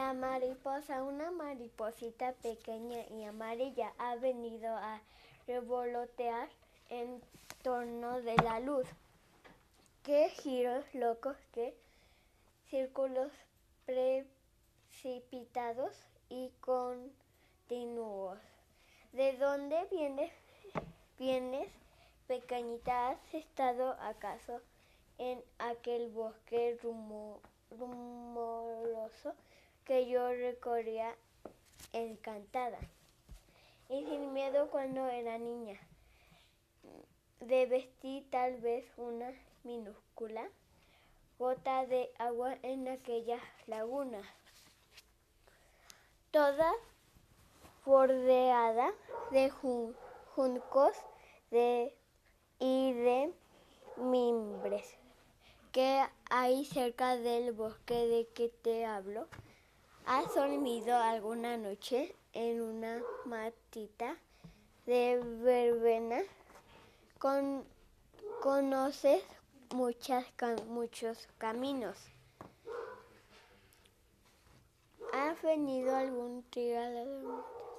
la mariposa, una mariposita pequeña y amarilla, ha venido a revolotear en torno de la luz. Qué giros locos, qué círculos precipitados y continuos. ¿De dónde vienes, vienes, pequeñita? ¿Has estado acaso en aquel bosque rumoroso que yo recorría encantada? Y sin miedo cuando era niña. De vestir tal vez una minúscula gota de agua en aquella laguna, toda bordeada de juncos de, y de mimbres que hay cerca del bosque de que te hablo. ¿Has dormido alguna noche en una matita de verbena? Con, ¿Conoces muchos caminos. ¿Ha venido algún trigal Así